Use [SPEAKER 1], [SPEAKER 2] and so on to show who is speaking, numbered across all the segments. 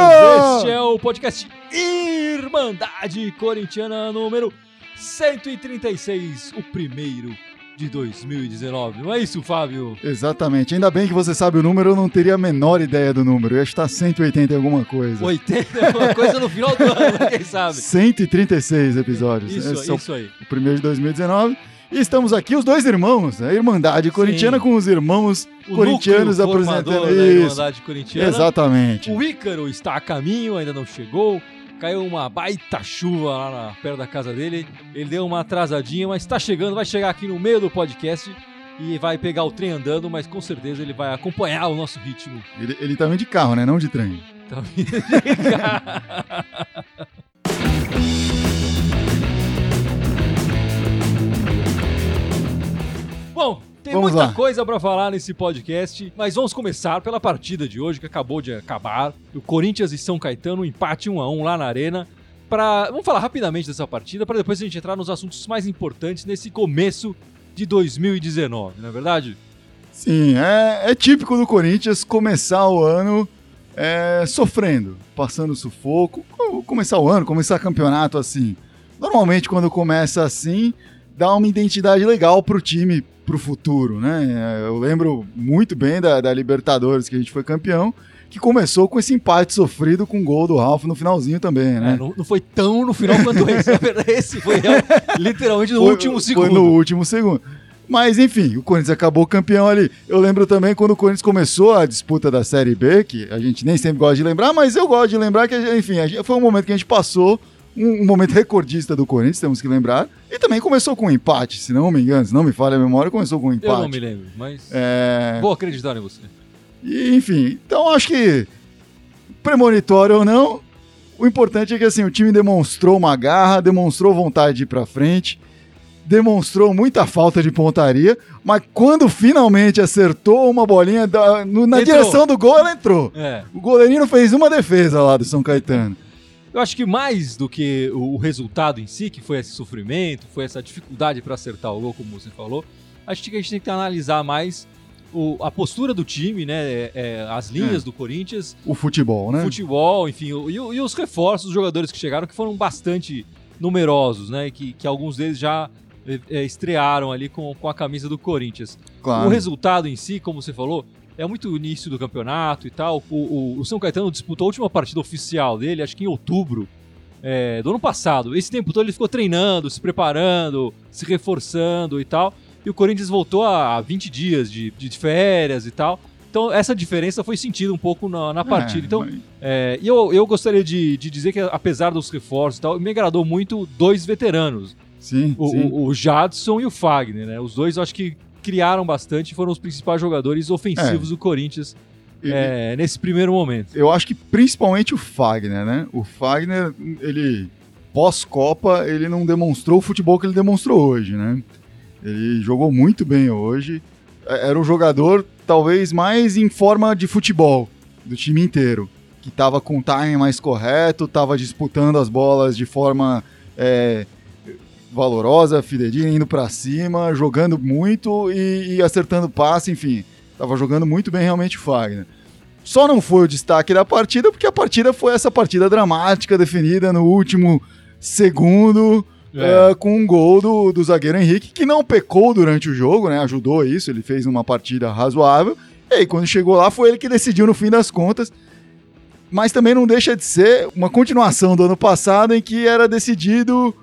[SPEAKER 1] Este é o podcast Irmandade Corintiana número 136, o primeiro de 2019. Não é isso, Fábio?
[SPEAKER 2] Exatamente. Ainda bem que você sabe o número, eu não teria a menor ideia do número. Eu ia estar 180 e alguma coisa.
[SPEAKER 1] 80 é uma coisa no final do ano, quem sabe?
[SPEAKER 2] 136 episódios.
[SPEAKER 1] Isso,
[SPEAKER 2] Esse é o-
[SPEAKER 1] isso aí.
[SPEAKER 2] o primeiro de 2019. E estamos aqui, os dois irmãos, a Irmandade Corintiana
[SPEAKER 1] Sim.
[SPEAKER 2] com os irmãos
[SPEAKER 1] O
[SPEAKER 2] corintianos apresentando isso.
[SPEAKER 1] Irmandade Corintiana.
[SPEAKER 2] Exatamente.
[SPEAKER 1] O Ícaro está a caminho, ainda não chegou. Caiu uma baita chuva lá na, perto da casa dele. Ele deu uma atrasadinha, mas está chegando. Vai chegar aqui no meio do podcast e vai pegar o trem andando, mas com certeza ele vai acompanhar o nosso ritmo.
[SPEAKER 2] Ele, ele tá vindo de carro, né? Não de trem.
[SPEAKER 1] Tá vindo de cá. tem
[SPEAKER 2] Vamos
[SPEAKER 1] muita
[SPEAKER 2] lá.
[SPEAKER 1] coisa pra falar nesse podcast, mas vamos começar pela partida de hoje que acabou de acabar. O Corinthians e São Caetano, um empate 1 a 1 lá na Arena. Pra... Vamos falar rapidamente dessa partida para depois a gente entrar nos assuntos mais importantes nesse começo de 2019, não é verdade?
[SPEAKER 2] Sim, é, é típico do Corinthians começar o ano é, sofrendo, passando sufoco. Co- Começar o ano, começar campeonato assim. Normalmente, quando começa assim, dá uma identidade legal pro time, pro futuro, né? É, Eu lembro muito bem da, da Libertadores, que a gente foi campeão, que começou com esse empate sofrido com o gol do Ralf no finalzinho também, né?
[SPEAKER 1] É, não, não foi tão no final quanto esse. Esse foi real- literalmente no
[SPEAKER 2] Foi-
[SPEAKER 1] último segundo.
[SPEAKER 2] Foi no último segundo. Mas enfim, o Corinthians acabou campeão ali. Eu lembro também quando o Corinthians começou a disputa da Série B, que a gente nem sempre gosta de lembrar, mas eu gosto de lembrar que, enfim, gente- foi um momento que a gente passou, um, momento recordista do Corinthians, temos que lembrar. E também começou com um empate, se não me engano, se não me falha a memória, começou com um empate.
[SPEAKER 1] Eu não me lembro, mas
[SPEAKER 2] É,
[SPEAKER 1] vou acreditar em você.
[SPEAKER 2] e, enfim, então acho que premonitório ou não, o importante é que assim, o time demonstrou uma garra, demonstrou vontade de ir pra frente, demonstrou muita falta de pontaria, mas quando finalmente acertou uma bolinha da- no- na
[SPEAKER 1] Entrou.
[SPEAKER 2] direção do gol, ela entrou.
[SPEAKER 1] É.
[SPEAKER 2] O goleirinho fez uma defesa lá do São Caetano.
[SPEAKER 1] Eu acho que mais do que o o resultado em si, que foi esse sofrimento, foi essa dificuldade para acertar o gol, como você falou, acho que a gente tem que analisar mais o- a postura do time, né? é, é, as linhas
[SPEAKER 2] É.
[SPEAKER 1] do Corinthians,
[SPEAKER 2] O futebol, né?
[SPEAKER 1] futebol, enfim, o- e, o- e os reforços dos jogadores que chegaram, que foram bastante numerosos, né? Que, que alguns deles já é, é, estrearam ali com, com a camisa do Corinthians.
[SPEAKER 2] Claro.
[SPEAKER 1] O resultado em si, como você falou, é muito o início do campeonato e tal. O, o- o São Caetano disputou a última partida oficial dele, acho que em outubro é, do ano passado. Esse tempo todo ele ficou treinando, se preparando, se reforçando e tal. E o Corinthians voltou a 20 dias de, de férias e tal. Então essa diferença foi sentida um pouco na, na partida.
[SPEAKER 2] É,
[SPEAKER 1] Então
[SPEAKER 2] mas-
[SPEAKER 1] é, e eu, eu gostaria de, de dizer que, apesar dos reforços e tal, me agradou muito dois veteranos,
[SPEAKER 2] sim,
[SPEAKER 1] o,
[SPEAKER 2] sim.
[SPEAKER 1] o- o Jadson e o Fagner, né? Os dois eu acho que criaram bastante foram os principais jogadores ofensivos do Corinthians
[SPEAKER 2] E-
[SPEAKER 1] é, nesse primeiro momento.
[SPEAKER 2] eu acho que principalmente o Fagner, né? O Fagner, ele pós-Copa, ele não demonstrou o futebol que ele demonstrou hoje, né? Ele jogou muito bem hoje. É- Era o jogador talvez mais em forma de futebol do time inteiro, que estava com o timing mais correto, estava disputando as bolas de forma é, valorosa, fidedigna, indo para cima, jogando muito e, e acertando passe, enfim, estava jogando muito bem realmente o Fagner. Só não foi o destaque da partida porque a partida foi essa partida dramática definida no último segundo
[SPEAKER 1] É.
[SPEAKER 2] eh, com um gol do, do zagueiro Henrique, que não pecou durante o jogo, né? Ajudou isso, ele fez uma partida razoável. E aí, quando chegou lá, foi ele que decidiu no fim das contas. Mas também não deixa de ser uma continuação do ano passado, em que era decidido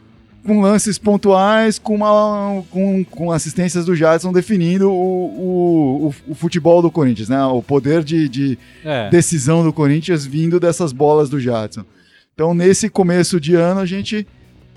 [SPEAKER 2] com lances pontuais, com, uma, com, com assistências do Jadson definindo o, o, o, futebol do Corinthians, né? O poder de, de,
[SPEAKER 1] É.
[SPEAKER 2] decisão do Corinthians vindo dessas bolas do Jadson. Então, nesse começo de ano, a gente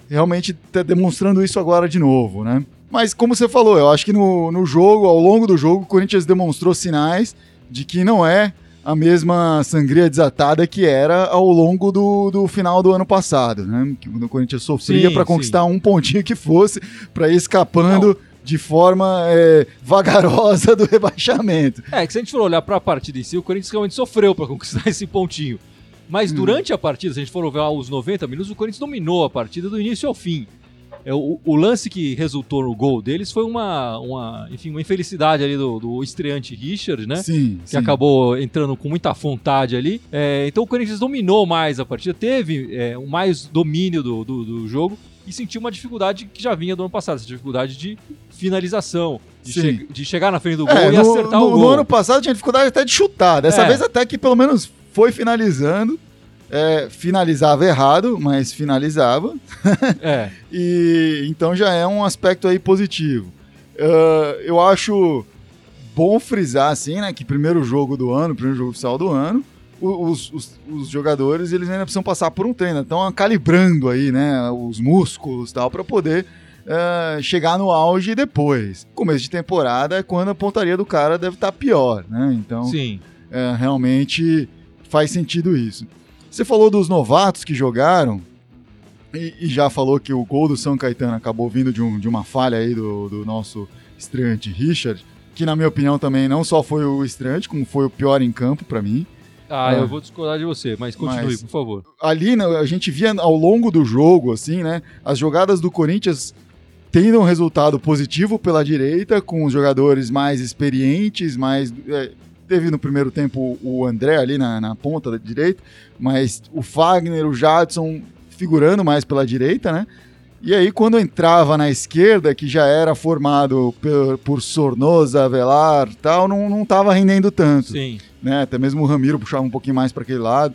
[SPEAKER 2] realmente está demonstrando isso agora de novo, né? Mas, como você falou, eu acho que no, no jogo, ao longo do jogo, o Corinthians demonstrou sinais de que não é a mesma sangria desatada que era ao longo do, do final do ano passado, né? Que o Corinthians sofria para conquistar um pontinho que fosse, para ir escapando de forma é, vagarosa do rebaixamento.
[SPEAKER 1] É, que se a gente for olhar pra partida em si, o Corinthians realmente sofreu pra conquistar esse pontinho. Mas
[SPEAKER 2] Hum.
[SPEAKER 1] durante a partida, se a gente for ver os 90 minutos, o Corinthians dominou a partida do início ao fim. É, o, o lance que resultou no gol deles foi uma, uma, enfim, uma infelicidade ali do, do estreante Richard, né?
[SPEAKER 2] Sim,
[SPEAKER 1] que
[SPEAKER 2] sim.
[SPEAKER 1] acabou entrando com muita vontade ali. É, então o Corinthians dominou mais a partida, teve é, mais domínio do, do, do jogo e sentiu uma dificuldade que já vinha do ano passado, essa dificuldade de finalização, de, che- de chegar na frente do gol
[SPEAKER 2] É,
[SPEAKER 1] e
[SPEAKER 2] no,
[SPEAKER 1] acertar
[SPEAKER 2] no-
[SPEAKER 1] o
[SPEAKER 2] no
[SPEAKER 1] gol.
[SPEAKER 2] ano passado tinha dificuldade até de chutar. Dessa
[SPEAKER 1] É.
[SPEAKER 2] vez até que pelo menos foi finalizando. É, finalizava errado, mas finalizava.
[SPEAKER 1] É,
[SPEAKER 2] E então já é um aspecto aí positivo. Ah, eu acho bom frisar assim, né, que primeiro jogo do ano, primeiro jogo oficial do ano, os, os- os jogadores eles ainda precisam passar por um treino, estão calibrando aí, né, os músculos tal para poder ah, chegar no auge depois. Começo de temporada é quando a pontaria do cara deve estar pior, né? Então
[SPEAKER 1] sim.
[SPEAKER 2] é, realmente faz sentido isso. Você falou dos novatos que jogaram e, e já falou que o gol do São Caetano acabou vindo de, um- de uma falha aí do, do nosso estreante Richard, que na minha opinião também não só foi o estreante, como foi o pior em campo pra mim.
[SPEAKER 1] Ah,
[SPEAKER 2] É.
[SPEAKER 1] eu vou discordar de você, mas continue,
[SPEAKER 2] Mas-
[SPEAKER 1] por favor.
[SPEAKER 2] Ali né, a gente via ao longo do jogo, assim, né? As jogadas do Corinthians tendo um resultado positivo pela direita, com os jogadores mais experientes, mais. é, teve no primeiro tempo o André ali na, na ponta da direita, mas o Fagner, o Jadson figurando mais pela direita, né? E aí, quando entrava na esquerda, que já era formado por, por Sornosa, Avelar e tal, não, não tava rendendo tanto
[SPEAKER 1] Sim.
[SPEAKER 2] né? Até mesmo o Ramiro puxava um pouquinho mais para aquele lado.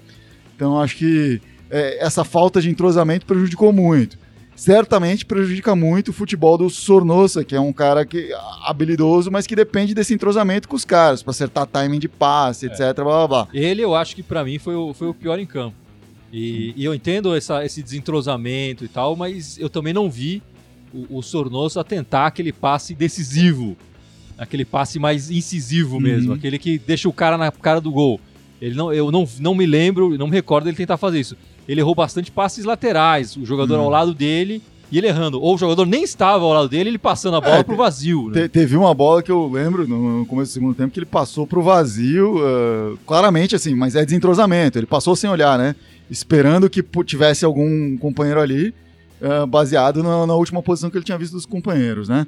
[SPEAKER 2] Então acho que é, essa falta de entrosamento prejudicou muito. Certamente prejudica muito o futebol do Sornosa, que é um cara que habilidoso, mas que depende desse entrosamento com os caras, para acertar timing de passe, etc. Blá, blá, blá.
[SPEAKER 1] Ele, eu acho que pra mim foi o, foi o pior em campo. E, e eu entendo essa- esse desentrosamento e tal, mas eu também não vi o, o Sornoso tentar aquele passe decisivo. Aquele passe mais incisivo mesmo,
[SPEAKER 2] Uhum.
[SPEAKER 1] aquele que deixa o cara na cara do gol. Ele não, eu não, não me lembro, não me recordo dele tentar fazer isso. Ele errou bastante passes laterais, o jogador
[SPEAKER 2] Uhum.
[SPEAKER 1] ao lado dele e ele errando. Ou o jogador nem estava ao lado dele, ele passando a bola
[SPEAKER 2] É,
[SPEAKER 1] pro vazio. Né?
[SPEAKER 2] Te- teve uma bola que eu lembro no começo do segundo tempo que ele passou pro vazio, ah, claramente assim, mas é desentrosamento. Ele passou sem olhar, né? Esperando que tivesse algum companheiro ali, ah, baseado na, na última posição que ele tinha visto dos companheiros, né?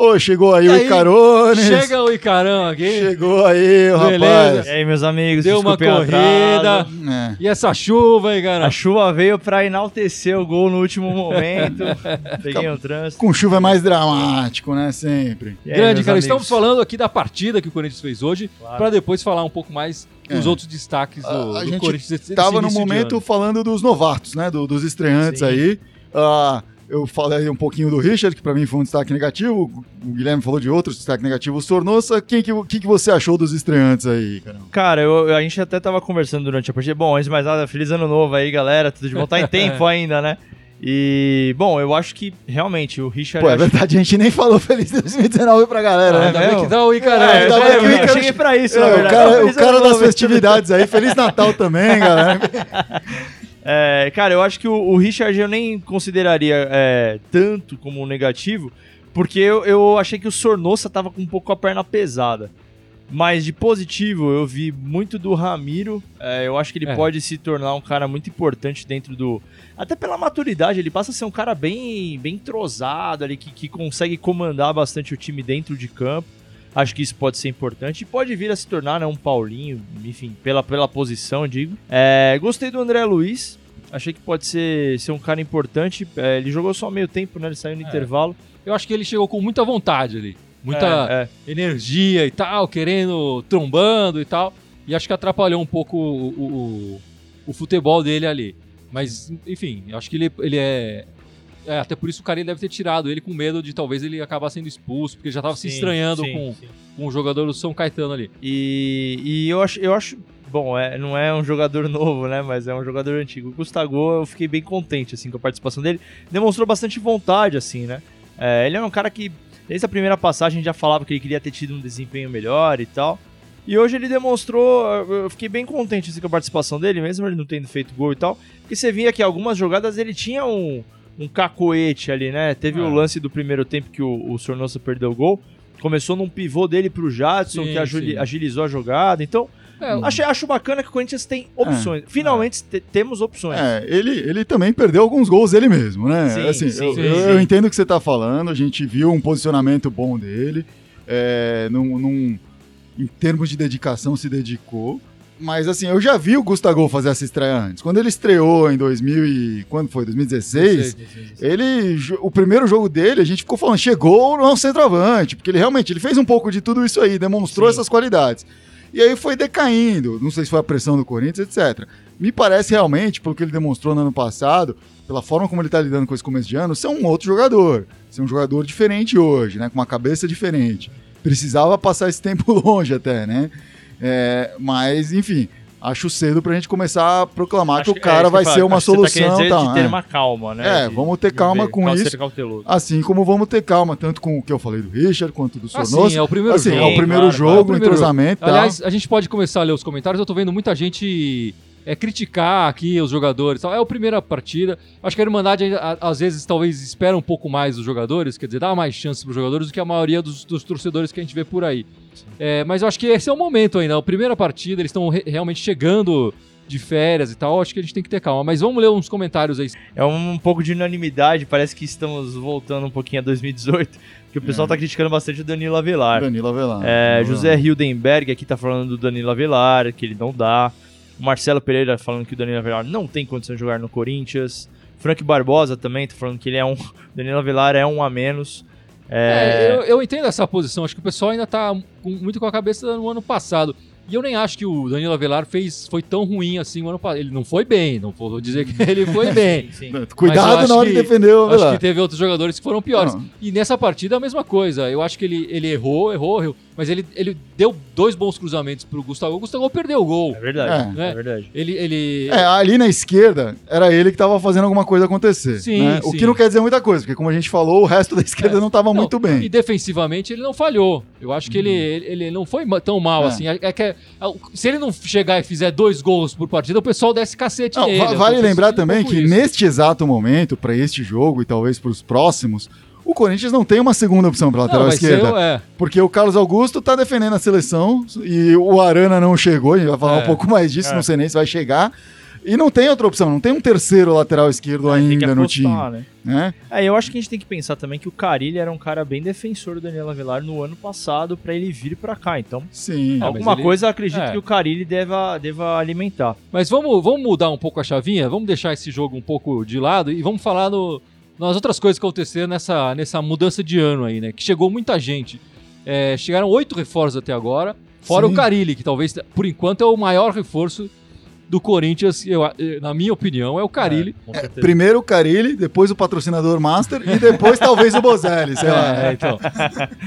[SPEAKER 2] Ô, chegou aí,
[SPEAKER 1] E
[SPEAKER 2] o
[SPEAKER 1] aí,
[SPEAKER 2] Icarones.
[SPEAKER 1] Chega o Icarão aqui.
[SPEAKER 2] Chegou aí, o rapaz.
[SPEAKER 3] E aí, meus amigos,
[SPEAKER 1] Deu uma
[SPEAKER 3] o
[SPEAKER 1] corrida.
[SPEAKER 2] É.
[SPEAKER 1] E essa chuva aí, cara?
[SPEAKER 3] A chuva veio pra enaltecer o gol no último momento. Peguei um trânsito.
[SPEAKER 2] Com chuva é mais dramático, né? Sempre.
[SPEAKER 3] Aí,
[SPEAKER 1] Grande, cara.
[SPEAKER 3] amigos?
[SPEAKER 1] Estamos falando aqui da partida que o Corinthians fez hoje,
[SPEAKER 3] Claro.
[SPEAKER 1] pra depois falar um pouco mais dos
[SPEAKER 2] É.
[SPEAKER 1] outros destaques do,
[SPEAKER 2] A- a
[SPEAKER 1] do
[SPEAKER 2] gente
[SPEAKER 1] Corinthians. desse-
[SPEAKER 2] Tava
[SPEAKER 1] desse
[SPEAKER 2] no momento falando dos novatos, né? do- dos estreantes
[SPEAKER 3] Sim.
[SPEAKER 2] aí. Ah, eu falei um pouquinho do Richard, que pra mim foi um destaque negativo. O Guilherme falou de outros destaques negativos. O Sornosa, quem que, que, que você achou dos estreantes aí, cara?
[SPEAKER 3] Cara, eu- a gente até tava conversando durante a partida. Bom, antes de mais nada, feliz ano novo aí, galera. Tudo de bom. Tá em tempo ainda, né? E, bom, eu acho que realmente o Richard.
[SPEAKER 2] Pô, é verdade, a gente nem falou Feliz 2019 pra galera,
[SPEAKER 3] Ah,
[SPEAKER 2] né?
[SPEAKER 1] Ainda bem que dá o Icarão.
[SPEAKER 3] É,
[SPEAKER 2] ainda
[SPEAKER 3] eu,
[SPEAKER 2] bem que o Ícaro-
[SPEAKER 3] cheguei pra isso,
[SPEAKER 2] É,
[SPEAKER 3] na
[SPEAKER 2] o cara, o cara das festividades aí. Feliz Natal também, galera.
[SPEAKER 3] É, cara, eu acho que o, o Richard eu nem consideraria é, tanto como negativo, porque eu, eu achei que o Sornosa tava com um pouco a perna pesada. Mas de positivo, eu vi muito do Ramiro. é, eu acho que ele
[SPEAKER 1] É.
[SPEAKER 3] pode se tornar um cara muito importante dentro do. Até pela maturidade, ele passa a ser um cara bem, bem entrosado ali, que, que consegue comandar bastante o time dentro de campo. Acho que isso pode ser importante e pode vir a se tornar né, um Paulinho, enfim, pela, pela posição, digo. É, gostei do André Luiz. Achei que pode ser, ser um cara importante. É, ele jogou só meio tempo, né? Ele saiu no
[SPEAKER 1] É.
[SPEAKER 3] intervalo.
[SPEAKER 1] Eu acho que ele chegou com muita vontade ali. Muita
[SPEAKER 3] É, é.
[SPEAKER 1] energia e tal, querendo, trombando e tal. E acho que atrapalhou um pouco o, o, o- o futebol dele ali. Mas, enfim, eu acho que ele, ele é. É, até por isso o cara deve ter tirado ele com medo de talvez ele acabar sendo expulso, porque ele já tava se estranhando
[SPEAKER 3] sim,
[SPEAKER 1] com,
[SPEAKER 3] sim.
[SPEAKER 1] com o jogador do São Caetano ali.
[SPEAKER 3] E, e eu acho, eu acho bom, é, não é um jogador novo, né? Mas é um jogador antigo. O Gustavo, eu fiquei bem contente assim com a participação dele. Demonstrou bastante vontade, assim, né? É, ele é um cara que desde a primeira passagem já falava que ele queria ter tido um desempenho melhor e tal. E hoje ele demonstrou, eu fiquei bem contente assim, com a participação dele, mesmo ele não tendo feito gol e tal. Porque você via que algumas jogadas ele tinha um, um cacoete ali, né? Teve
[SPEAKER 1] É.
[SPEAKER 3] o lance do primeiro tempo que o, o Sornosa perdeu o gol. Começou num pivô dele pro Jadson,
[SPEAKER 1] Sim,
[SPEAKER 3] que
[SPEAKER 1] sim.
[SPEAKER 3] agilizou a jogada. Então,
[SPEAKER 1] É,
[SPEAKER 3] Acho, acho bacana que o Corinthians tem opções. Finalmente te- temos opções.
[SPEAKER 2] É, ele, ele também perdeu alguns gols ele mesmo, né?
[SPEAKER 3] Sim,
[SPEAKER 2] assim,
[SPEAKER 3] sim,
[SPEAKER 2] eu,
[SPEAKER 3] sim,
[SPEAKER 2] eu-
[SPEAKER 3] sim.
[SPEAKER 2] eu entendo o que você tá falando, a gente viu um posicionamento bom dele, é, num, num- em termos de dedicação se dedicou, mas assim, eu já vi o Gustavo fazer essa estreia antes. Quando ele estreou em 2000 e... quando foi? 2016? Ele, jo- o primeiro jogo dele, a gente ficou falando, chegou no centroavante, porque ele realmente ele fez um pouco de tudo isso aí, demonstrou
[SPEAKER 3] Sim.
[SPEAKER 2] essas qualidades. E aí foi decaindo, não sei se foi a pressão do Corinthians, etc. Me parece realmente, pelo que ele demonstrou no ano passado, pela forma como ele tá lidando com esse começo de ano, ser um outro jogador. Ser um jogador diferente hoje, né? Com uma cabeça diferente. Precisava passar esse tempo longe até, né? É, mas, enfim, acho cedo pra gente começar a proclamar
[SPEAKER 3] Acho
[SPEAKER 2] que o cara
[SPEAKER 3] é
[SPEAKER 2] vai ser uma
[SPEAKER 3] Acho que você tá
[SPEAKER 2] solução. tá,
[SPEAKER 3] de ter
[SPEAKER 2] é.
[SPEAKER 3] uma calma, né?
[SPEAKER 2] É,
[SPEAKER 3] De-
[SPEAKER 2] vamos ter calma
[SPEAKER 3] ver-
[SPEAKER 2] com
[SPEAKER 3] cal-
[SPEAKER 2] isso.
[SPEAKER 3] Cauteloso.
[SPEAKER 2] Assim como vamos ter calma, tanto com o que eu falei do Richard quanto do
[SPEAKER 1] Ah,
[SPEAKER 2] Sornoso.
[SPEAKER 1] sim, é o primeiro
[SPEAKER 2] assim,
[SPEAKER 1] jogo.
[SPEAKER 2] é o primeiro
[SPEAKER 3] claro,
[SPEAKER 2] jogo,
[SPEAKER 1] claro, é o primeiro
[SPEAKER 2] entrosamento e tal.
[SPEAKER 1] Aliás, a gente pode começar a ler os comentários. Eu tô vendo muita gente é, criticar aqui os jogadores. tal. É a primeira partida. Acho que a Irmandade, às vezes, talvez espera um pouco mais dos jogadores, quer dizer, dá mais chance para os jogadores do que a maioria dos, dos torcedores que a gente vê por aí. É, mas eu acho que esse é o momento ainda. A primeira partida, eles estão re- realmente chegando de férias e tal. Acho que a gente tem que ter calma. Mas vamos ler uns comentários aí.
[SPEAKER 3] É um, pouco de unanimidade, parece que estamos voltando um pouquinho a 2018, porque o pessoal
[SPEAKER 2] É.
[SPEAKER 3] tá criticando bastante o Danilo Avelar.
[SPEAKER 2] Danilo Avelar.
[SPEAKER 3] É,
[SPEAKER 2] Danilo
[SPEAKER 3] José Hildenberg aqui tá falando do Danilo Avelar, que ele não dá. O Marcelo Pereira falando que o Danilo Avelar não tem condição de jogar no Corinthians. Frank Barbosa também tá falando que ele é um. Danilo Avelar é um a menos.
[SPEAKER 1] É,
[SPEAKER 3] É,
[SPEAKER 1] eu, eu entendo essa posição. Acho que o pessoal ainda tá com- muito com a cabeça no ano passado. E eu nem acho que o Danilo Avelar fez, foi tão ruim assim o ano passado. Ele não foi bem, não vou dizer que ele foi bem.
[SPEAKER 3] sim, sim.
[SPEAKER 2] Avelar. Cuidado na hora de
[SPEAKER 1] que-
[SPEAKER 2] defender o
[SPEAKER 1] Eu acho
[SPEAKER 2] Avelar.
[SPEAKER 1] que teve outros jogadores que foram piores.
[SPEAKER 2] Não.
[SPEAKER 1] E nessa partida a mesma coisa. Eu acho que ele, ele errou, errou, errou. Mas ele, ele deu dois bons cruzamentos pro Gustavo. O Gustavo perdeu o gol.
[SPEAKER 3] É verdade,
[SPEAKER 1] É.
[SPEAKER 3] é, verdade.
[SPEAKER 1] Ele. ele
[SPEAKER 2] É, ali na esquerda, era ele que tava fazendo alguma coisa acontecer.
[SPEAKER 1] Sim,
[SPEAKER 2] né? O
[SPEAKER 1] sim.
[SPEAKER 2] que não quer dizer muita coisa, porque como a gente falou, o resto da esquerda
[SPEAKER 1] É.
[SPEAKER 2] não tava
[SPEAKER 1] Não,
[SPEAKER 2] muito bem.
[SPEAKER 1] E defensivamente ele não falhou. Eu acho que ele, ele, ele não foi tão mal
[SPEAKER 2] É.
[SPEAKER 1] assim. É, é que é- se ele não chegar e fizer dois gols por partida, o pessoal desce cacete
[SPEAKER 2] Não,
[SPEAKER 1] nele.
[SPEAKER 2] vale lembrar
[SPEAKER 1] um
[SPEAKER 2] também que
[SPEAKER 1] isso.
[SPEAKER 2] neste exato momento, para este jogo e talvez para os próximos, o Corinthians não tem uma segunda opção para
[SPEAKER 1] Não,
[SPEAKER 2] lateral
[SPEAKER 1] ser
[SPEAKER 2] esquerda.
[SPEAKER 1] é.
[SPEAKER 2] Porque o Carlos Augusto tá defendendo a seleção e o Arana não chegou, a gente vai falar
[SPEAKER 1] É.
[SPEAKER 2] um pouco mais disso,
[SPEAKER 3] É.
[SPEAKER 2] não sei nem se vai chegar. E não tem outra opção, não tem um terceiro lateral esquerdo
[SPEAKER 3] É, tem que
[SPEAKER 2] ainda no time.
[SPEAKER 3] apostar, né?
[SPEAKER 2] Né?
[SPEAKER 3] É, eu acho que a gente tem que pensar também que o Carilli era um cara bem defensor do Danilo Avelar no ano passado pra ele vir pra cá. Então,
[SPEAKER 2] Sim.
[SPEAKER 1] Mas
[SPEAKER 3] alguma
[SPEAKER 1] ele-
[SPEAKER 3] coisa eu acredito
[SPEAKER 1] é.
[SPEAKER 3] que o Carilli deva, deva alimentar.
[SPEAKER 1] Mas vamos, vamos mudar um pouco a chavinha, vamos deixar esse jogo um pouco de lado e vamos falar no, nas outras coisas que aconteceram nessa, nessa mudança de ano aí, né? Que chegou muita gente. É, chegaram oito reforços até agora, fora
[SPEAKER 2] Sim.
[SPEAKER 1] o Carilli, que talvez, por enquanto, é o maior reforço do Corinthians, eu, eh, na minha opinião, é o Carilli.
[SPEAKER 3] com certeza.
[SPEAKER 2] Primeiro o Carilli, depois o patrocinador Master e depois talvez o Bozelli, sei lá.
[SPEAKER 1] É, então.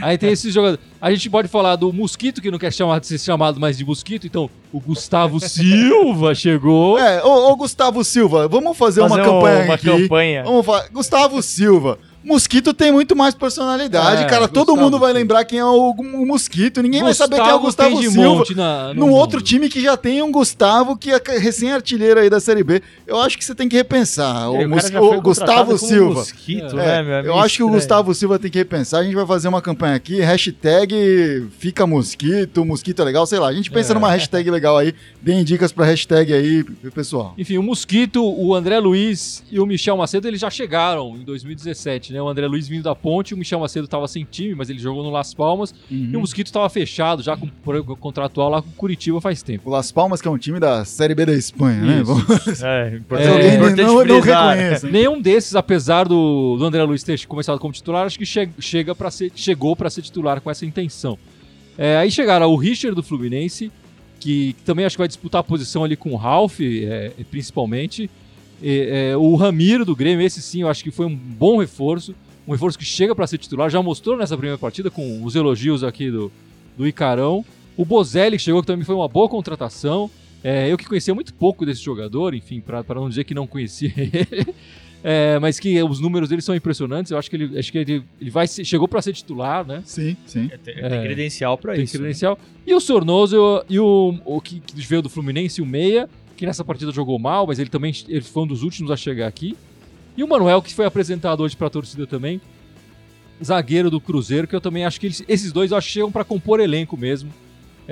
[SPEAKER 1] Aí tem esses jogadores. A gente pode falar do Mosquito, que não quer chamar, ser chamado mais de Mosquito, então o Gustavo Silva chegou.
[SPEAKER 2] É, ô, ô, Gustavo Silva, vamos fazer, uma
[SPEAKER 3] Fazer
[SPEAKER 2] campanha
[SPEAKER 3] uma
[SPEAKER 2] aqui.
[SPEAKER 3] campanha.
[SPEAKER 2] Vamos falar. Gustavo Silva. Mosquito tem muito mais personalidade,
[SPEAKER 1] É,
[SPEAKER 2] cara. Todo
[SPEAKER 1] Gustavo
[SPEAKER 2] mundo vai lembrar quem é o, o Mosquito. Ninguém vai saber quem é o Gustavo Silva.
[SPEAKER 1] monte na, no
[SPEAKER 2] Num outro
[SPEAKER 1] mundo.
[SPEAKER 2] time que já tem um Gustavo que é recém-artilheiro aí da Série B. Eu acho que você tem que repensar.
[SPEAKER 3] É,
[SPEAKER 2] O, Mus- o Gustavo Silva.
[SPEAKER 3] Mosquito,
[SPEAKER 2] É,
[SPEAKER 3] né, meu? É
[SPEAKER 2] eu acho que o. Gustavo Silva tem que repensar. A gente vai fazer uma campanha aqui. Hashtag fica mosquito, mosquito é legal, sei lá. A gente pensa
[SPEAKER 1] É.
[SPEAKER 2] numa hashtag legal aí. Deem dicas pra hashtag aí, pessoal.
[SPEAKER 1] Enfim, o Mosquito, o André Luiz e o Michel Macedo, eles já chegaram em 2017, né? O André Luiz vindo da ponte, o Michel Macedo estava sem time, mas ele jogou no Las Palmas. E o Mosquito estava fechado, já com o contratual lá com o Curitiba faz tempo.
[SPEAKER 2] O Las Palmas, que é um time da Série B da Espanha, né? Vamos-
[SPEAKER 3] É, importante,
[SPEAKER 1] É,
[SPEAKER 2] Alguém
[SPEAKER 3] importante
[SPEAKER 2] não, não
[SPEAKER 3] frisar.
[SPEAKER 2] reconheça.
[SPEAKER 1] Nenhum desses, apesar do, do André Luiz ter começado como titular, acho que che chega para ser, chegou para ser titular com essa intenção. É, aí chegaram o Richard do Fluminense, que, que também acho que vai disputar a posição ali com o Ralf, é, principalmente. E, é, o Ramiro do Grêmio, esse sim, eu acho que foi um bom reforço. Um reforço que chega para ser titular, já mostrou nessa primeira partida com os elogios aqui do, do Icarão. O Bozelli, que chegou, que também foi uma boa contratação. É, eu que conhecia muito pouco desse jogador, enfim, para não dizer que não conhecia ele. É, mas que os números dele são impressionantes. Eu acho que ele, acho que ele, ele vai ser- chegou para ser titular, né?
[SPEAKER 2] Sim, sim.
[SPEAKER 3] Tem,
[SPEAKER 1] É.
[SPEAKER 3] tem credencial pra
[SPEAKER 1] Tem
[SPEAKER 3] isso. né?
[SPEAKER 1] credencial. E o Sornoso e o, o que, que veio do Fluminense, o Meia, que nessa partida jogou mal, mas ele também ele foi um dos últimos a chegar aqui. E o Manuel, que foi apresentado hoje para a torcida também, zagueiro do Cruzeiro, que eu também acho que eles- esses dois eu acho que chegam para compor elenco mesmo.